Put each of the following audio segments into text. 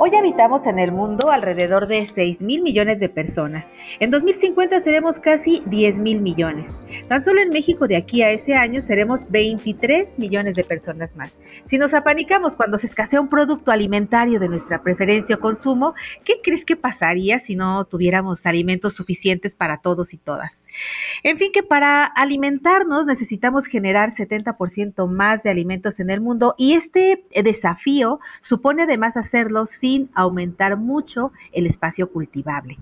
Hoy habitamos en el mundo alrededor de 6 mil millones de personas. En 2050 seremos casi 10 mil millones. Tan solo en México de aquí a ese año seremos 23 millones de personas más. Si nos apanicamos cuando se escasea un producto alimentario de nuestra preferencia o consumo, ¿qué crees que pasaría si no tuviéramos alimentos suficientes para todos y todas? En fin, que para alimentarnos necesitamos generar 70% más de alimentos en el mundo y este desafío supone además hacerlo sin aumentar mucho el espacio cultivable.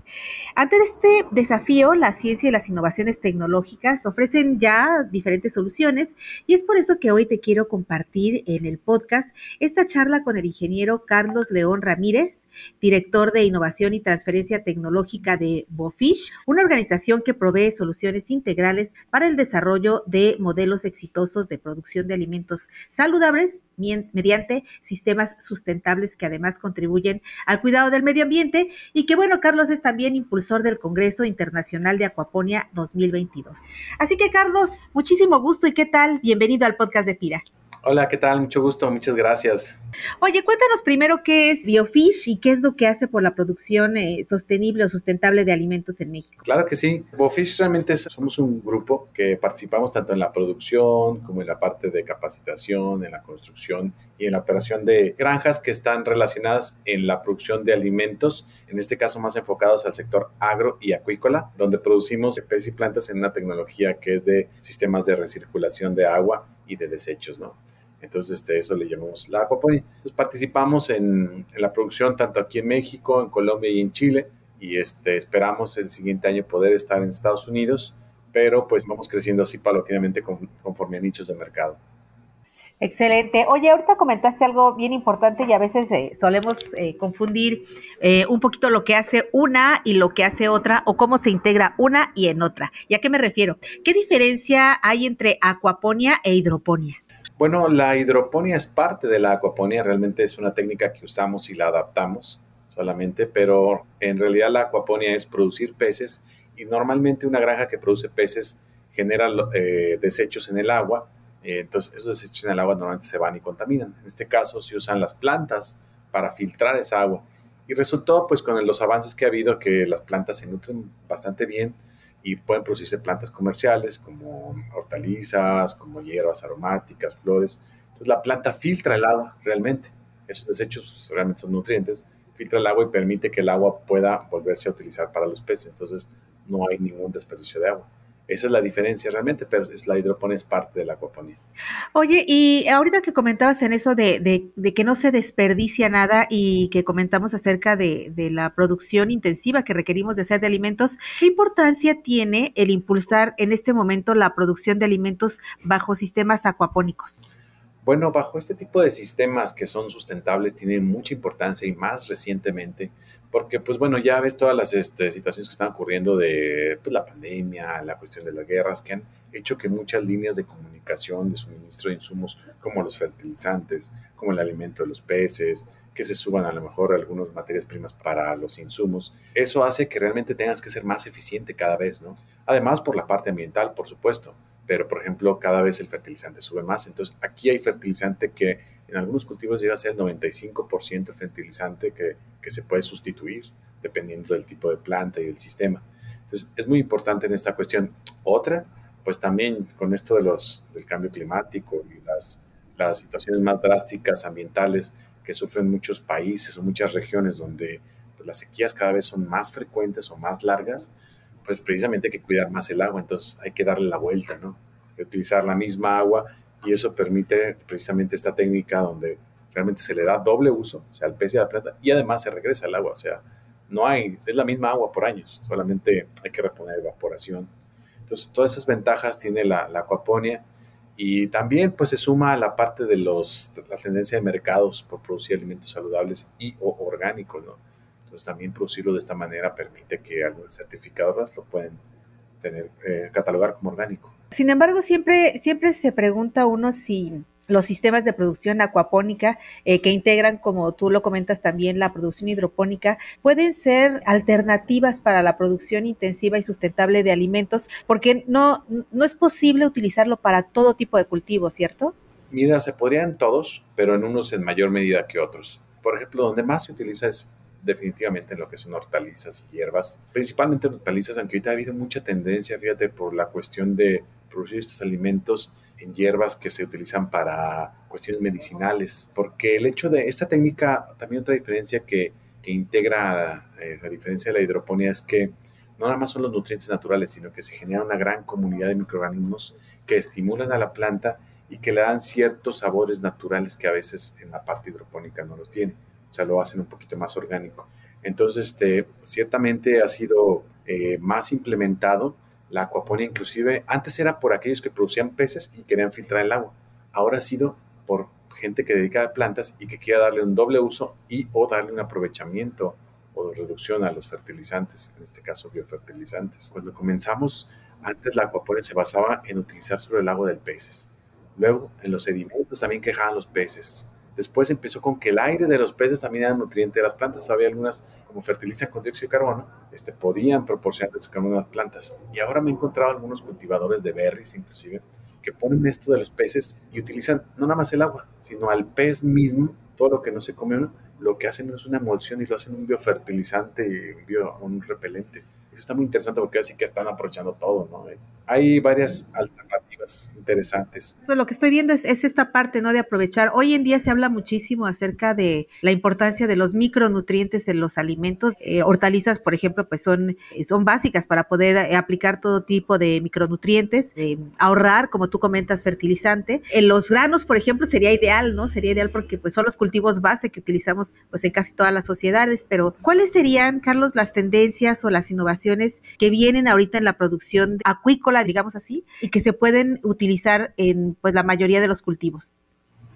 Ante este desafío, la ciencia y las innovaciones tecnológicas ofrecen ya diferentes soluciones y es por eso que hoy te quiero compartir en el podcast esta charla con el ingeniero Carlos León Ramírez, director de Innovación y Transferencia Tecnológica de Bofish, una organización que provee soluciones integrales para el desarrollo de modelos exitosos de producción de alimentos saludables mediante sistemas sustentables que además contribuyen al cuidado del medio ambiente y que bueno, Carlos es también impulsor del Congreso Internacional de Acuaponia 2022. Así que Carlos, muchísimo gusto y qué tal, bienvenido al podcast de Pira. Hola, ¿qué tal? Mucho gusto, muchas gracias. Oye, cuéntanos primero qué es Biofish y qué es lo que hace por la producción eh, sostenible o sustentable de alimentos en México. Claro que sí. Biofish realmente somos un grupo que participamos tanto en la producción como en la parte de capacitación, en la construcción y en la operación de granjas que están relacionadas en la producción de alimentos, en este caso más enfocados al sector agro y acuícola, donde producimos especies y plantas en una tecnología que es de sistemas de recirculación de agua y de desechos, ¿no? Entonces, este, eso le llamamos la aquaponia. Entonces, participamos en, la producción tanto aquí en México, en Colombia y en Chile. Y este, esperamos el siguiente año poder estar en Estados Unidos, pero pues vamos creciendo así paulatinamente conforme a nichos de mercado. Excelente. Oye, ahorita comentaste algo bien importante y a veces eh, solemos eh, confundir eh, un poquito lo que hace una y lo que hace otra o cómo se integra una y en otra. ¿Y a qué me refiero? ¿Qué diferencia hay entre acuaponia e hidroponía? Bueno, la hidroponía es parte de la acuaponía, realmente es una técnica que usamos y la adaptamos solamente, pero en realidad la acuaponía es producir peces y normalmente una granja que produce peces genera eh, desechos en el agua, eh, entonces esos desechos en el agua normalmente se van y contaminan. En este caso se usan las plantas para filtrar esa agua y resultó pues con los avances que ha habido que las plantas se nutren bastante bien, y pueden producirse plantas comerciales como hortalizas, como hierbas aromáticas, flores. Entonces la planta filtra el agua realmente. Esos desechos pues, realmente son nutrientes. Filtra el agua y permite que el agua pueda volverse a utilizar para los peces. Entonces no hay ningún desperdicio de agua. Esa es la diferencia realmente, pero es, la hidroponía es parte de la acuaponía. Oye, y ahorita que comentabas en eso de, que no se desperdicia nada y que comentamos acerca de, de, la producción intensiva que requerimos de hacer de alimentos, ¿qué importancia tiene el impulsar en este momento la producción de alimentos bajo sistemas acuapónicos? Bueno, bajo este tipo de sistemas que son sustentables tiene mucha importancia y más recientemente, porque pues bueno, ya ves todas las este, situaciones que están ocurriendo de pues, la pandemia, la cuestión de las guerras, que han hecho que muchas líneas de comunicación, de suministro de insumos, como los fertilizantes, como el alimento de los peces, que se suban a lo mejor algunas materias primas para los insumos, eso hace que realmente tengas que ser más eficiente cada vez, ¿no? Además por la parte ambiental, por supuesto pero por ejemplo cada vez el fertilizante sube más. Entonces aquí hay fertilizante que en algunos cultivos llega a ser el 95% fertilizante que, que, se puede sustituir dependiendo del tipo de planta y del sistema. Entonces es muy importante en esta cuestión. Otra, pues también con esto de los, del cambio climático y las, las situaciones más drásticas ambientales que sufren muchos países o muchas regiones donde pues, las sequías cada vez son más frecuentes o más largas, pues precisamente hay que cuidar más el agua, entonces hay que darle la vuelta, ¿no? Utilizar la misma agua y eso permite precisamente esta técnica donde realmente se le da doble uso, o sea, al pez y a la planta, y además se regresa el agua, o sea, no hay, es la misma agua por años, solamente hay que reponer evaporación. Entonces, todas esas ventajas tiene la, la acuaponia y también pues se suma a la parte de los, la tendencia de mercados por producir alimentos saludables y orgánicos, ¿no? Entonces también producirlo de esta manera permite que algunas certificadoras lo pueden tener, eh, catalogar como orgánico. Sin embargo, siempre, siempre se pregunta uno si los sistemas de producción acuapónica eh, que integran, como tú lo comentas también, la producción hidropónica, pueden ser alternativas para la producción intensiva y sustentable de alimentos, porque no, no es posible utilizarlo para todo tipo de cultivos, ¿cierto? Mira, se podrían todos, pero en unos en mayor medida que otros. por ejemplo, donde más se utiliza es definitivamente en lo que son hortalizas y hierbas, principalmente hortalizas, aunque ahorita ha habido mucha tendencia, fíjate, por la cuestión de producir estos alimentos en hierbas que se utilizan para cuestiones medicinales, porque el hecho de esta técnica, también otra diferencia que, integra eh, la diferencia de la hidroponía es que no nada más son los nutrientes naturales, sino que se genera una gran comunidad de microorganismos que estimulan a la planta y que le dan ciertos sabores naturales que a veces en la parte hidropónica no los tiene. Sea, lo hacen un poquito más orgánico. Entonces, este, ciertamente ha sido eh, más implementado la acuaponía, inclusive antes era por aquellos que producían peces y querían filtrar el agua. Ahora ha sido por gente que dedica a plantas y que quiera darle un doble uso y o darle un aprovechamiento o reducción a los fertilizantes, en este caso biofertilizantes. Cuando comenzamos, antes la acuaponía se basaba en utilizar sobre el agua del peces. Luego, en los sedimentos también quejaban los peces. Después empezó con que el aire de los peces también era nutriente de las plantas. Había algunas, como fertilizan con dióxido de carbono, este, podían proporcionar dióxido de carbono a las plantas. Y ahora me he encontrado algunos cultivadores de berries, inclusive, que ponen esto de los peces y utilizan no nada más el agua, sino al pez mismo, todo lo que no se come lo que hacen es una emulsión y lo hacen un biofertilizante un, un repelente. Eso está muy interesante porque así que están aprovechando todo, ¿no? Hay varias alternativas interesantes. Lo que estoy viendo es, esta parte, ¿no? De aprovechar. Hoy en día se habla muchísimo acerca de la importancia de los micronutrientes en los alimentos. Eh, hortalizas, por ejemplo, pues son, son básicas para poder eh, aplicar todo tipo de micronutrientes, ahorrar, como tú comentas, fertilizante. En los granos, por ejemplo, sería ideal, ¿no? Sería ideal porque pues son los cultivos base que utilizamos pues en casi todas las sociedades, pero ¿cuáles serían, Carlos, las tendencias o las innovaciones que vienen ahorita en la producción acuícola, digamos así, y que se pueden utilizar en pues la mayoría de los cultivos?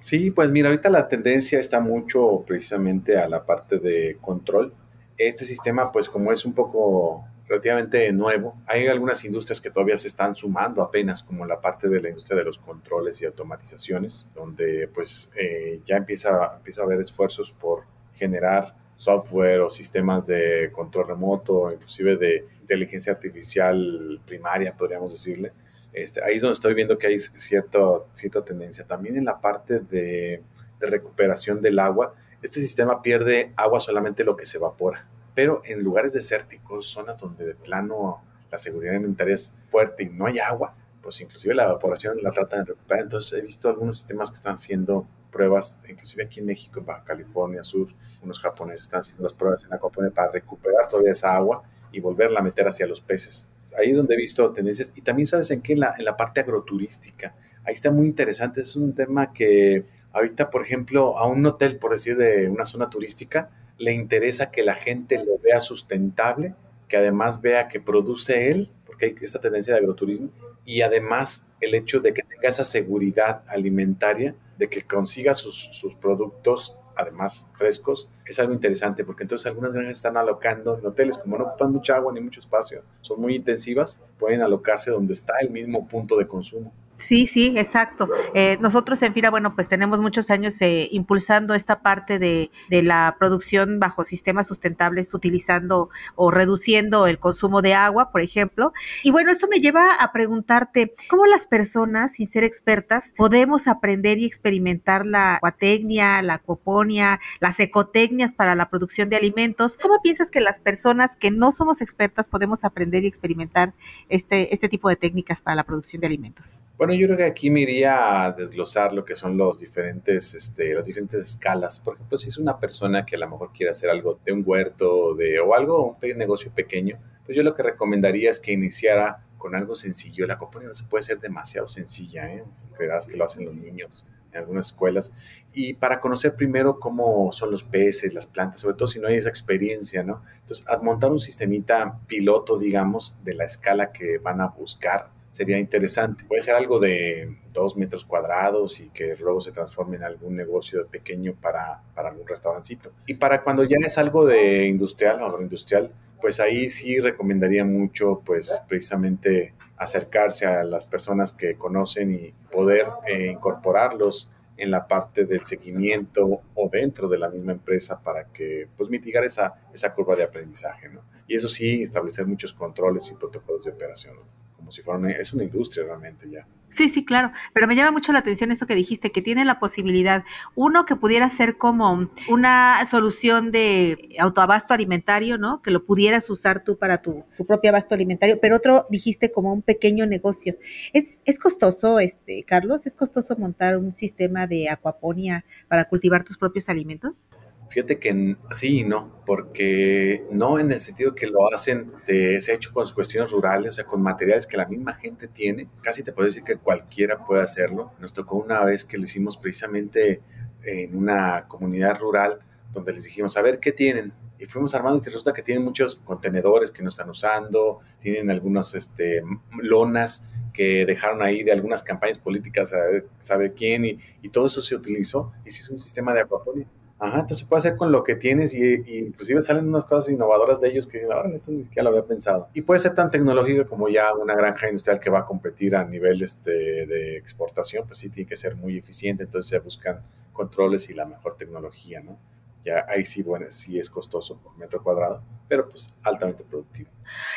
Sí, pues mira, ahorita la tendencia está mucho precisamente a la parte de control. Este sistema, pues como es un poco relativamente nuevo, hay algunas industrias que todavía se están sumando apenas, como la parte de la industria de los controles y automatizaciones, donde pues eh, ya empieza, empieza a haber esfuerzos por generar software o sistemas de control remoto, inclusive de inteligencia artificial primaria, podríamos decirle. Este, ahí es donde estoy viendo que hay cierto, cierta tendencia. También en la parte de, recuperación del agua, este sistema pierde agua solamente lo que se evapora, pero en lugares desérticos, zonas donde de plano la seguridad alimentaria es fuerte y no hay agua, pues inclusive la evaporación la tratan de recuperar. Entonces he visto algunos sistemas que están haciendo pruebas, inclusive aquí en México, en Baja California Sur, unos japoneses están haciendo las pruebas en Aquaponia para recuperar toda esa agua y volverla a meter hacia los peces. Ahí es donde he visto tendencias. Y también sabes en qué, en la, en la parte agroturística. Ahí está muy interesante. Es un tema que ahorita, por ejemplo, a un hotel, por decir, de una zona turística, le interesa que la gente lo vea sustentable, que además vea que produce él, porque hay esta tendencia de agroturismo, y además el hecho de que tenga esa seguridad alimentaria, de que consiga sus, sus productos además frescos, es algo interesante porque entonces algunas granjas están alocando en hoteles, como no ocupan mucha agua ni mucho espacio, son muy intensivas, pueden alocarse donde está el mismo punto de consumo. Sí, sí, exacto. Eh, nosotros en FIRA, bueno, pues tenemos muchos años eh, impulsando esta parte de, la producción bajo sistemas sustentables, utilizando o reduciendo el consumo de agua, por ejemplo. Y bueno, eso me lleva a preguntarte, ¿cómo las personas, sin ser expertas, podemos aprender y experimentar la acuatecnia, la acuoponia, las ecotecnias para la producción de alimentos? ¿Cómo piensas que las personas que no somos expertas podemos aprender y experimentar este, este tipo de técnicas para la producción de alimentos? Bueno, yo creo que aquí me iría a desglosar lo que son los diferentes, este, las diferentes escalas. Por ejemplo, si es una persona que a lo mejor quiere hacer algo de un huerto de, o algo, un negocio pequeño, pues yo lo que recomendaría es que iniciara con algo sencillo. La no se puede ser demasiado sencilla, ¿eh? Creerás que lo hacen los niños en algunas escuelas. Y para conocer primero cómo son los peces, las plantas, sobre todo si no hay esa experiencia, ¿no? Entonces, montar un sistemita piloto, digamos, de la escala que van a buscar sería interesante. Puede ser algo de dos metros cuadrados y que luego se transforme en algún negocio pequeño para, para algún restaurancito. Y para cuando ya es algo de industrial o agroindustrial, pues ahí sí recomendaría mucho, pues precisamente acercarse a las personas que conocen y poder eh, incorporarlos en la parte del seguimiento o dentro de la misma empresa para que pues mitigar esa, esa curva de aprendizaje, ¿no? Y eso sí, establecer muchos controles y protocolos de operación, ¿no? Si fuera una, es una industria realmente ya. Sí, sí, claro, pero me llama mucho la atención eso que dijiste, que tiene la posibilidad, uno que pudiera ser como una solución de autoabasto alimentario, ¿no? Que lo pudieras usar tú para tu, tu propio abasto alimentario, pero otro dijiste como un pequeño negocio. ¿Es, es costoso, este, Carlos? ¿Es costoso montar un sistema de acuaponia para cultivar tus propios alimentos? Fíjate que sí y no, porque no en el sentido que lo hacen, se ha hecho con cuestiones rurales, o sea, con materiales que la misma gente tiene. Casi te puedo decir que cualquiera puede hacerlo. Nos tocó una vez que lo hicimos precisamente en una comunidad rural donde les dijimos, a ver, ¿qué tienen? Y fuimos armando y resulta que tienen muchos contenedores que no están usando, tienen algunas este, lonas que dejaron ahí de algunas campañas políticas, a saber quién, y, y todo eso se utilizó y se hizo un sistema de acuaponia Ajá, entonces puede hacer con lo que tienes y, inclusive salen unas cosas innovadoras de ellos que dicen, ahora esto ni siquiera lo había pensado. Y puede ser tan tecnológica como ya una granja industrial que va a competir a nivel este, de exportación, pues sí tiene que ser muy eficiente, entonces se buscan controles y la mejor tecnología, ¿no? Ya ahí sí, bueno, sí es costoso por metro cuadrado, pero pues altamente productivo.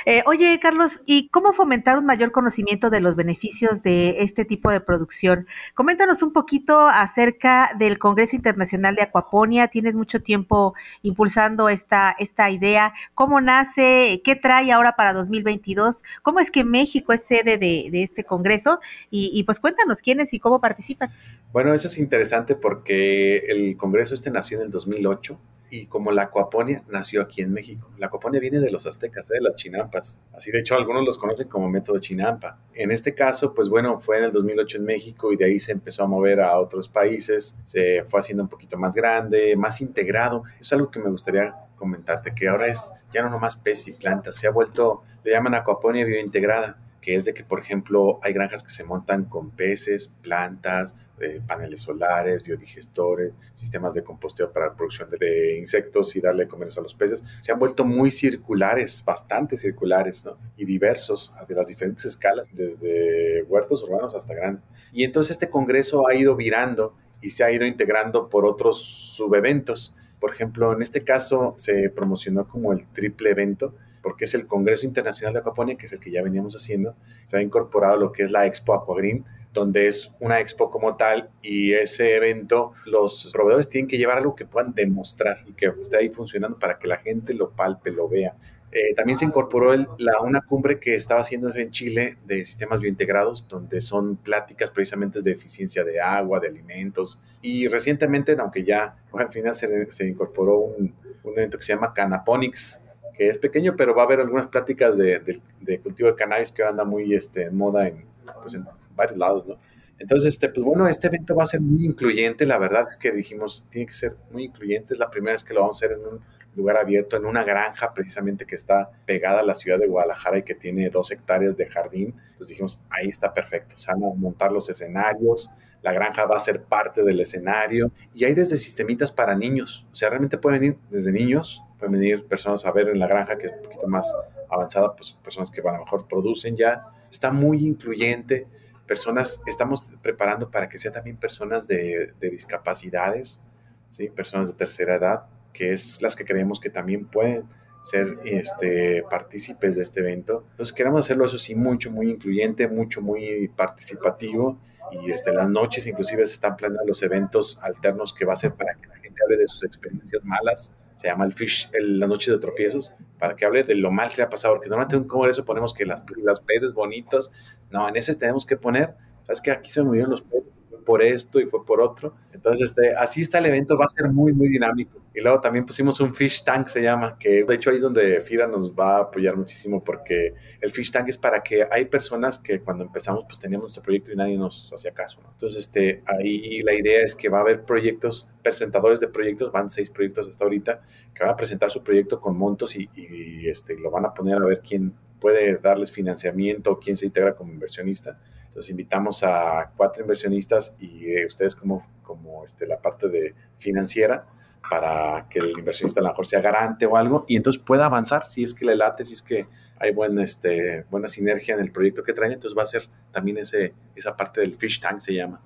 Eh, oye, Carlos, ¿y cómo fomentar un mayor conocimiento de los beneficios de este tipo de producción? Coméntanos un poquito acerca del Congreso Internacional de Acuaponia. Tienes mucho tiempo impulsando esta, esta idea. ¿Cómo nace? ¿Qué trae ahora para 2022? ¿Cómo es que México es sede de, este Congreso? Y, y, pues cuéntanos quiénes y cómo participan. Bueno, eso es interesante porque el Congreso este nació en el 2008 y como la acuaponia nació aquí en México. La acuaponia viene de los aztecas, ¿eh? de las chinampas. Así de hecho algunos los conocen como método chinampa. En este caso, pues bueno, fue en el 2008 en México y de ahí se empezó a mover a otros países, se fue haciendo un poquito más grande, más integrado. Es algo que me gustaría comentarte, que ahora es ya no nomás pez y plantas, se ha vuelto, le llaman acuaponia biointegrada que es de que, por ejemplo, hay granjas que se montan con peces, plantas, eh, paneles solares, biodigestores, sistemas de composteo para la producción de, insectos y darle comer a los peces. Se han vuelto muy circulares, bastante circulares. Y diversos, de las diferentes escalas, desde huertos urbanos hasta grandes. Y entonces este congreso ha ido virando y se ha ido integrando por otros subeventos. Por ejemplo, en este caso se promocionó como el triple evento, porque es el Congreso Internacional de Acuaponia, que es el que ya veníamos haciendo, se ha incorporado lo que es la Expo Aquagreen, donde es una expo como tal y ese evento los proveedores tienen que llevar algo que puedan demostrar y que esté ahí funcionando para que la gente lo palpe, lo vea. Eh, también se incorporó la, una cumbre que estaba haciendo en Chile de sistemas biointegrados, donde son pláticas precisamente de eficiencia de agua, de alimentos. Y recientemente, aunque ya al final se, se incorporó un, un evento que se llama Canaponics, que es pequeño, pero va a haber algunas pláticas de, de, cultivo de cannabis que anda muy este, en moda en, pues en varios lados, ¿no? Entonces, este, pues bueno, este evento va a ser muy incluyente, la verdad es que dijimos, tiene que ser muy incluyente, es la primera vez que lo vamos a hacer en un lugar abierto, en una granja precisamente que está pegada a la ciudad de Guadalajara y que tiene dos hectáreas de jardín, entonces dijimos, ahí está perfecto, se van a montar los escenarios, la granja va a ser parte del escenario. Y hay desde sistemitas para niños, o sea, realmente pueden venir desde niños, pueden venir personas a ver en la granja que es un poquito más avanzada, pues personas que a lo mejor producen ya, está muy incluyente, personas, estamos preparando para que sea también personas de, discapacidades, ¿sí? personas de tercera edad, que es las que creemos que también pueden ser este, partícipes de este evento. Entonces queremos hacerlo eso sí mucho, muy incluyente, mucho, muy participativo. Y este, las noches inclusive se están planeando los eventos alternos que va a ser para que la gente hable de sus experiencias malas. Se llama el Fish, el, las noches de tropiezos, para que hable de lo mal que le ha pasado, porque normalmente en un congreso ponemos que las, las peces bonitos, no, en ese tenemos que poner, sabes que aquí se murieron los peces, por esto y fue por otro. Entonces, este, así está el evento, va a ser muy, muy dinámico. Y luego también pusimos un fish tank, se llama, que de hecho ahí es donde FIRA nos va a apoyar muchísimo porque el fish tank es para que hay personas que cuando empezamos pues teníamos nuestro proyecto y nadie nos hacía caso. Entonces, este, ahí la idea es que va a haber proyectos, presentadores de proyectos, van seis proyectos hasta ahorita, que van a presentar su proyecto con montos y, y este, lo van a poner a ver quién puede darles financiamiento, quién se integra como inversionista. Entonces invitamos a cuatro inversionistas y eh, ustedes como, como este, la parte de financiera para que el inversionista a lo mejor sea garante o algo y entonces pueda avanzar si es que le late, si es que hay buen, este, buena sinergia en el proyecto que traen, entonces va a ser también ese, esa parte del fish tank se llama.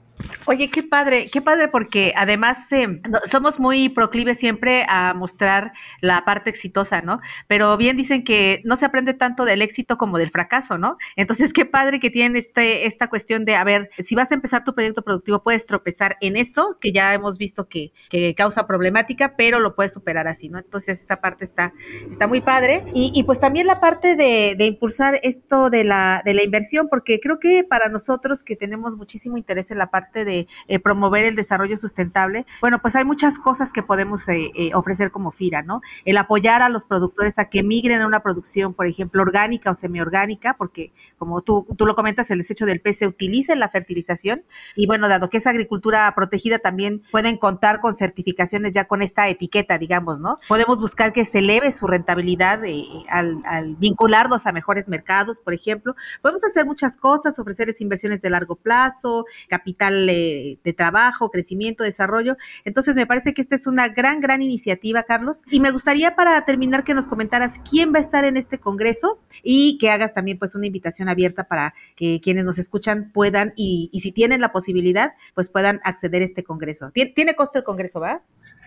Oye, qué padre, qué padre porque además eh, somos muy proclives siempre a mostrar la parte exitosa, ¿no? Pero bien dicen que no se aprende tanto del éxito como del fracaso, ¿no? Entonces, qué padre que tienen este, esta cuestión de, a ver, si vas a empezar tu proyecto productivo, puedes tropezar en esto, que ya hemos visto que, que causa problemática, pero lo puedes superar así, ¿no? Entonces, esa parte está, está muy padre. Y, y pues también la parte de, de impulsar esto de la, de la inversión, porque creo que para nosotros que tenemos muchísimo interés en la parte de eh, promover el desarrollo sustentable, bueno, pues hay muchas cosas que podemos eh, eh, ofrecer como FIRA, ¿no? El apoyar a los productores a que migren a una producción, por ejemplo, orgánica o semiorgánica, porque como tú, tú lo comentas, el desecho del pez se utiliza en la fertilización y bueno, dado que es agricultura protegida, también pueden contar con certificaciones ya con esta etiqueta, digamos, ¿no? Podemos buscar que se eleve su rentabilidad al, al vincularlos a mejores mercados, por ejemplo. Podemos hacer muchas cosas, ofrecerles inversiones de largo plazo, capital de, trabajo, crecimiento, desarrollo. Entonces, me parece que esta es una gran, gran iniciativa, Carlos. Y me gustaría para terminar que nos comentaras quién va a estar en este congreso y que hagas también pues una invitación abierta para que quienes nos escuchan puedan y, y si tienen la posibilidad, pues puedan acceder a este congreso. ¿Tiene, tiene costo el congreso, va?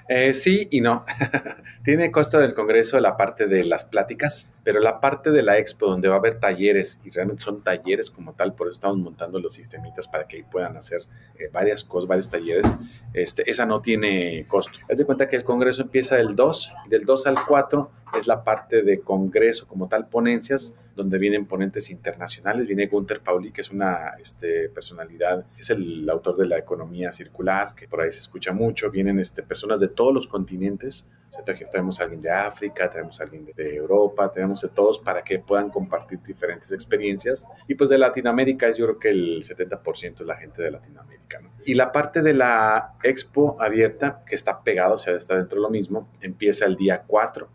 Eh, sí y no. Tiene costo del Congreso la parte de las pláticas, pero la parte de la expo donde va a haber talleres, y realmente son talleres como tal, por eso estamos montando los sistemitas para que puedan hacer eh, varias cosas, varios talleres, este, esa no tiene costo. Haz de cuenta que el Congreso empieza el 2, del 2 al 4 es la parte de Congreso como tal, ponencias, donde vienen ponentes internacionales. Viene Gunther Pauli, que es una este, personalidad, es el autor de la economía circular, que por ahí se escucha mucho. Vienen este, personas de todos los continentes. O sea, traemos a alguien de África, traemos a alguien de Europa, tenemos de todos para que puedan compartir diferentes experiencias. Y pues de Latinoamérica es yo creo que el 70% es la gente de Latinoamérica. ¿no? Y la parte de la expo abierta, que está pegado, o sea, está dentro de lo mismo, empieza el día 4,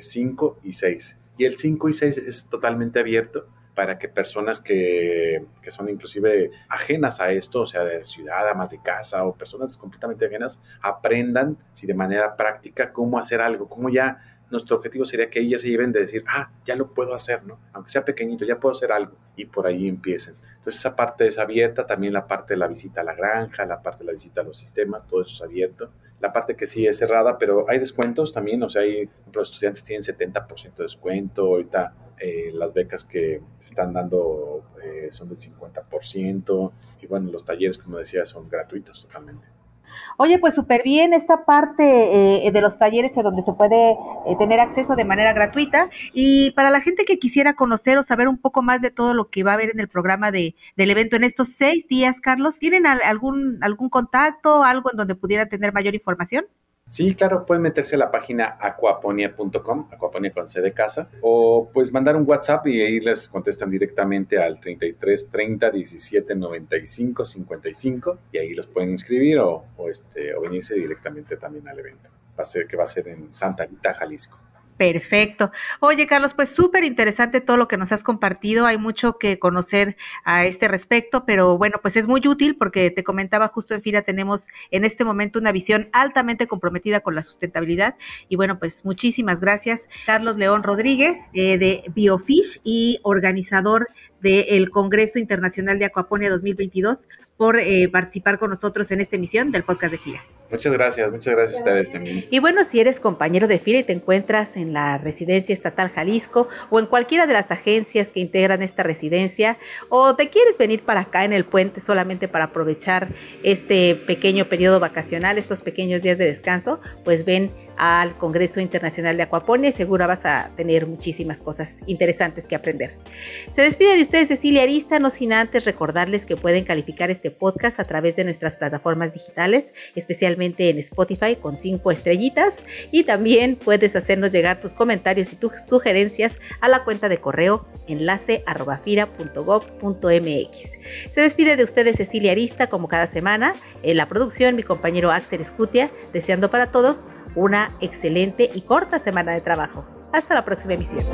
5 y 6 y el 5 y 6 es totalmente abierto para que personas que, que, son inclusive ajenas a esto, o sea, de ciudad, amas de casa o personas completamente ajenas, aprendan, si de manera práctica, cómo hacer algo, cómo ya nuestro objetivo sería que ellas se lleven de decir, ah, ya lo puedo hacer, ¿no? Aunque sea pequeñito, ya puedo hacer algo y por ahí empiecen. Entonces esa parte es abierta, también la parte de la visita a la granja, la parte de la visita a los sistemas, todo eso es abierto la parte que sí es cerrada, pero hay descuentos también, o sea, hay, los estudiantes tienen 70% de descuento, ahorita eh, las becas que están dando eh, son del 50%, y bueno, los talleres, como decía, son gratuitos totalmente. Oye, pues súper bien esta parte eh, de los talleres en donde se puede eh, tener acceso de manera gratuita. Y para la gente que quisiera conocer o saber un poco más de todo lo que va a haber en el programa de, del evento en estos seis días, Carlos, ¿tienen algún, algún contacto, algo en donde pudiera tener mayor información? Sí, claro, pueden meterse a la página aquaponia.com, aquaponia con C de casa, o pues mandar un WhatsApp y ahí les contestan directamente al 33 30 17 95 55 y ahí los pueden inscribir o, este, o venirse directamente también al evento. Va a ser que va a ser en Santa Rita, Jalisco. Perfecto. Oye, Carlos, pues súper interesante todo lo que nos has compartido. Hay mucho que conocer a este respecto, pero bueno, pues es muy útil porque te comentaba justo en FIRA tenemos en este momento una visión altamente comprometida con la sustentabilidad. Y bueno, pues muchísimas gracias, Carlos León Rodríguez eh, de Biofish y organizador del Congreso Internacional de Acuaponia 2022 por eh, participar con nosotros en esta emisión del podcast de FIRA. Muchas gracias, muchas gracias a ustedes también. Y bueno, si eres compañero de FIRA y te encuentras en la Residencia Estatal Jalisco o en cualquiera de las agencias que integran esta residencia o te quieres venir para acá en el puente solamente para aprovechar este pequeño periodo vacacional, estos pequeños días de descanso, pues ven al Congreso Internacional de Acuaponia seguro vas a tener muchísimas cosas interesantes que aprender. Se despide de ustedes Cecilia Arista, no sin antes recordarles que pueden calificar este podcast a través de nuestras plataformas digitales, especialmente en Spotify con cinco estrellitas. Y también puedes hacernos llegar tus comentarios y tus sugerencias a la cuenta de correo enlace Se despide de ustedes Cecilia Arista como cada semana, en la producción mi compañero Axel Escutia, deseando para todos una excelente y corta semana de trabajo. Hasta la próxima emisión.